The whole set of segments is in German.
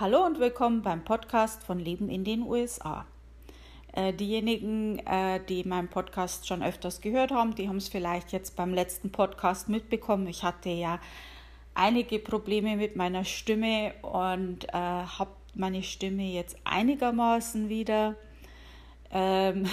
Hallo und willkommen beim Podcast von Leben in den USA. Äh, diejenigen, äh, die meinen Podcast schon öfters gehört haben, die haben es vielleicht jetzt beim letzten Podcast mitbekommen. Ich hatte ja einige Probleme mit meiner Stimme und äh, habe meine Stimme jetzt einigermaßen wieder. Ähm,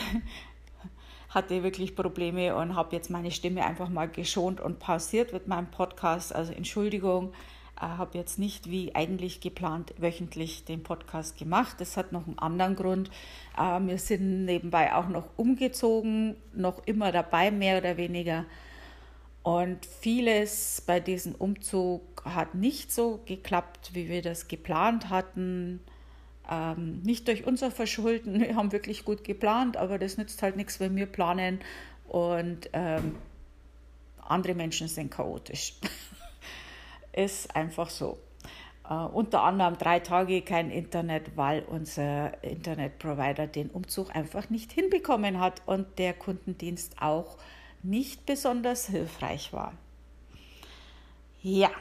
hatte wirklich Probleme und habe jetzt meine Stimme einfach mal geschont und pausiert mit meinem Podcast. Also Entschuldigung, habe jetzt nicht wie eigentlich geplant wöchentlich den Podcast gemacht. Das hat noch einen anderen Grund. Äh, wir sind nebenbei auch noch umgezogen, noch immer dabei, mehr oder weniger. Und vieles bei diesem Umzug hat nicht so geklappt, wie wir das geplant hatten. Ähm, nicht durch unser Verschulden, wir haben wirklich gut geplant, aber das nützt halt nichts, wenn wir planen und ähm, andere Menschen sind chaotisch. Ist einfach so. Uh, unter anderem drei Tage kein Internet, weil unser Internetprovider den Umzug einfach nicht hinbekommen hat und der Kundendienst auch nicht besonders hilfreich war. Ja,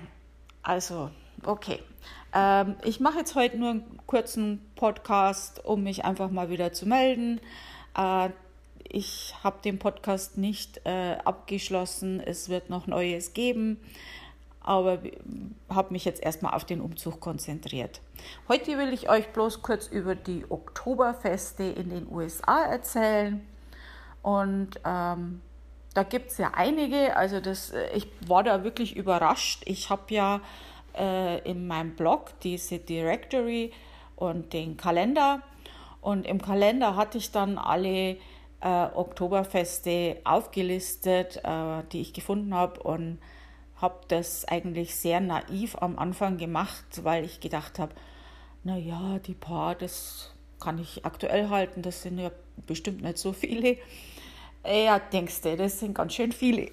also, okay. Ähm, ich mache jetzt heute nur einen kurzen Podcast, um mich einfach mal wieder zu melden. Äh, ich habe den Podcast nicht äh, abgeschlossen. Es wird noch Neues geben, aber habe mich jetzt erstmal auf den Umzug konzentriert. Heute will ich euch bloß kurz über die Oktoberfeste in den USA erzählen. Und ähm, da gibt es ja einige. Also das, äh, ich war da wirklich überrascht. Ich habe ja äh, in meinem Blog diese Directory und den Kalender. Und im Kalender hatte ich dann alle äh, Oktoberfeste aufgelistet, äh, die ich gefunden habe und habe das eigentlich sehr naiv am Anfang gemacht, weil ich gedacht habe, naja, die paar, das kann ich aktuell halten, das sind ja bestimmt nicht so viele. Ja, denkst du, das sind ganz schön viele.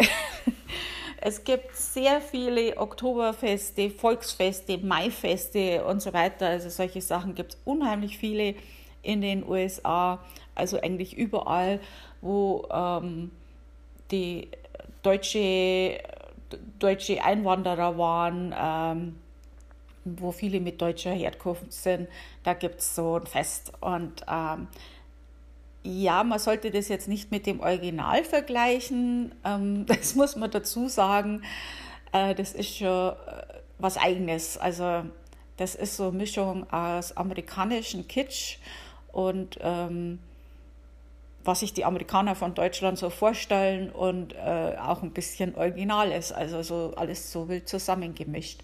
es gibt sehr viele Oktoberfeste, Volksfeste, Maifeste und so weiter. Also solche Sachen gibt es unheimlich viele in den USA, also eigentlich überall, wo ähm, die deutsche, deutsche Einwanderer waren, ähm, wo viele mit deutscher Herkunft sind, da gibt es so ein Fest. Und ähm, ja, man sollte das jetzt nicht mit dem Original vergleichen. Ähm, das muss man dazu sagen. Äh, das ist schon äh, was Eigenes. Also das ist so eine Mischung aus amerikanischen Kitsch und ähm, was sich die Amerikaner von Deutschland so vorstellen und äh, auch ein bisschen original ist. Also so alles so wild zusammengemischt.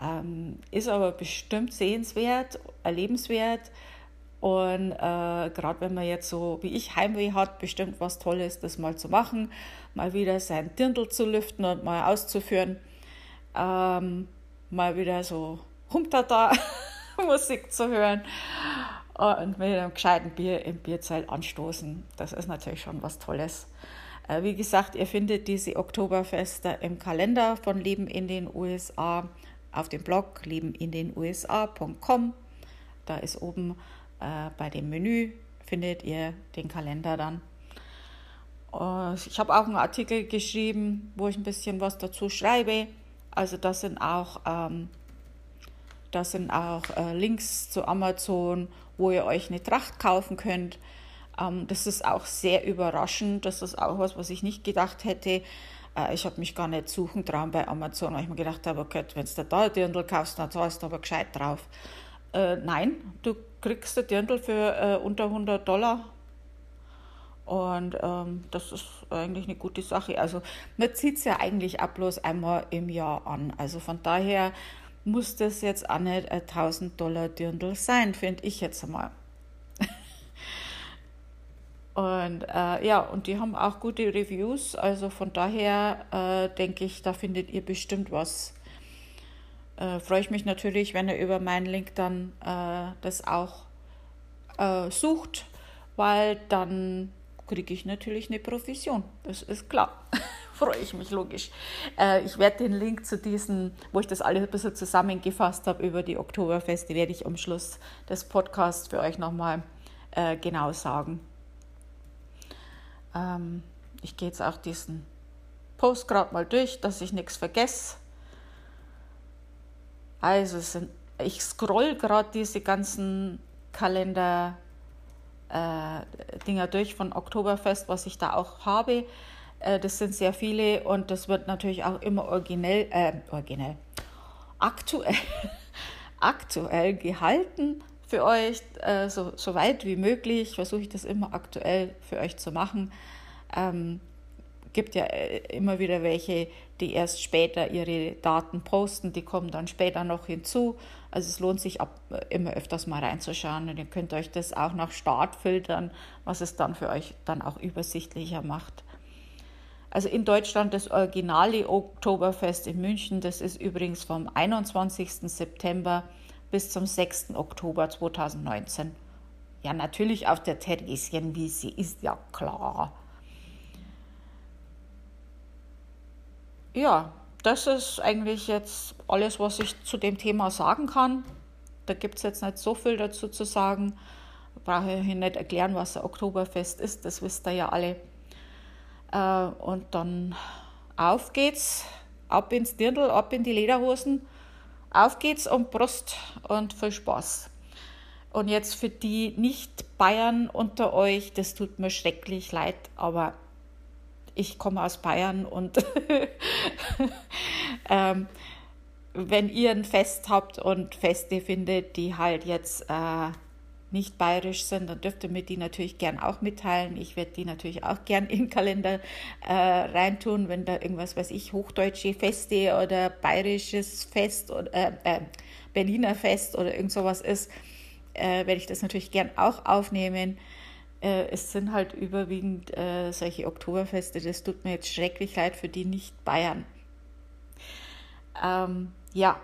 Ähm, ist aber bestimmt sehenswert, erlebenswert und äh, gerade wenn man jetzt so wie ich Heimweh hat, bestimmt was Tolles, das mal zu machen, mal wieder sein Dirndl zu lüften und mal auszuführen, ähm, mal wieder so Humtata Musik zu hören und mit einem gescheiten Bier im Bierzelt anstoßen. Das ist natürlich schon was Tolles. Äh, wie gesagt, ihr findet diese Oktoberfeste im Kalender von Leben in den USA auf dem Blog lebenindenusa.com. Da ist oben äh, bei dem Menü findet ihr den Kalender dann. Uh, ich habe auch einen Artikel geschrieben, wo ich ein bisschen was dazu schreibe. Also das sind auch, ähm, das sind auch äh, Links zu Amazon, wo ihr euch eine Tracht kaufen könnt. Ähm, das ist auch sehr überraschend. Das ist auch was, was ich nicht gedacht hätte. Äh, ich habe mich gar nicht suchen trauen bei Amazon, weil ich mir gedacht habe, okay, wenn du da ein Dirndl kaufst, dann zahlst du aber gescheit drauf. Äh, nein, du kriegst du Dirndl für äh, unter 100 Dollar. Und ähm, das ist eigentlich eine gute Sache. Also man zieht es ja eigentlich auch bloß einmal im Jahr an. Also von daher muss das jetzt auch nicht ein 1000 Dollar Dirndl sein, finde ich jetzt einmal. und äh, ja, und die haben auch gute Reviews. Also von daher äh, denke ich, da findet ihr bestimmt was äh, freue ich mich natürlich, wenn ihr über meinen Link dann äh, das auch äh, sucht, weil dann kriege ich natürlich eine Provision. Das ist klar. freue ich mich logisch. Äh, ich werde den Link zu diesen, wo ich das alles ein bisschen zusammengefasst habe über die Oktoberfeste, werde ich am Schluss des Podcasts für euch nochmal äh, genau sagen. Ähm, ich gehe jetzt auch diesen Post gerade mal durch, dass ich nichts vergesse. Also sind, ich scroll gerade diese ganzen Kalender äh, Dinger durch von Oktoberfest, was ich da auch habe. Äh, das sind sehr viele und das wird natürlich auch immer originell, äh, originell, aktuell, aktuell gehalten für euch, äh, so, so weit wie möglich. Versuche ich das immer aktuell für euch zu machen. Ähm, gibt ja äh, immer wieder welche, die erst später ihre Daten posten, die kommen dann später noch hinzu. Also es lohnt sich ab, äh, immer öfters mal reinzuschauen und ihr könnt euch das auch nach Start filtern, was es dann für euch dann auch übersichtlicher macht. Also in Deutschland das originale Oktoberfest in München, das ist übrigens vom 21. September bis zum 6. Oktober 2019. Ja, natürlich auf der Theresienwiese, ist ja klar. Ja, das ist eigentlich jetzt alles, was ich zu dem Thema sagen kann. Da gibt es jetzt nicht so viel dazu zu sagen. Brauche ich nicht erklären, was ein Oktoberfest ist, das wisst ihr ja alle. Äh, und dann auf geht's, ab ins Dirndl, ab in die Lederhosen, auf geht's und Brust und viel Spaß. Und jetzt für die Nicht-Bayern unter euch, das tut mir schrecklich leid, aber ich komme aus Bayern und ähm, wenn ihr ein Fest habt und Feste findet, die halt jetzt äh, nicht bayerisch sind, dann dürft ihr mir die natürlich gern auch mitteilen. Ich werde die natürlich auch gern in den Kalender äh, reintun, wenn da irgendwas, weiß ich, hochdeutsche Feste oder bayerisches Fest oder äh, äh, Berliner Fest oder irgend sowas ist, äh, werde ich das natürlich gern auch aufnehmen. Äh, es sind halt überwiegend äh, solche Oktoberfeste. Das tut mir jetzt schrecklich leid für die Nicht-Bayern. Ähm, ja,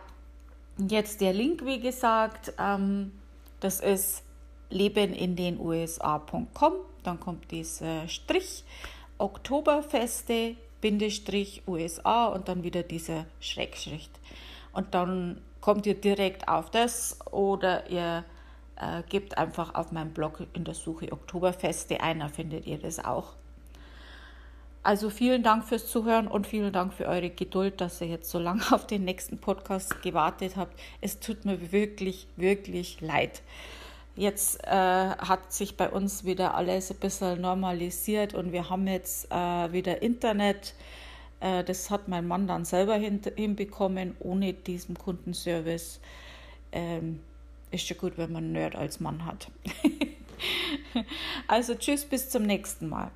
jetzt der Link, wie gesagt, ähm, das ist lebenindenusa.com. Dann kommt dieser Strich Oktoberfeste Bindestrich USA und dann wieder dieser Schrägschrift. Und dann kommt ihr direkt auf das oder ihr äh, gebt einfach auf meinem Blog in der Suche Oktoberfeste ein, da findet ihr das auch. Also vielen Dank fürs Zuhören und vielen Dank für eure Geduld, dass ihr jetzt so lange auf den nächsten Podcast gewartet habt. Es tut mir wirklich, wirklich leid. Jetzt äh, hat sich bei uns wieder alles ein bisschen normalisiert und wir haben jetzt äh, wieder Internet. Äh, das hat mein Mann dann selber hin, hinbekommen, ohne diesen Kundenservice. Ähm, ist schon gut, wenn man einen Nerd als Mann hat. also tschüss, bis zum nächsten Mal.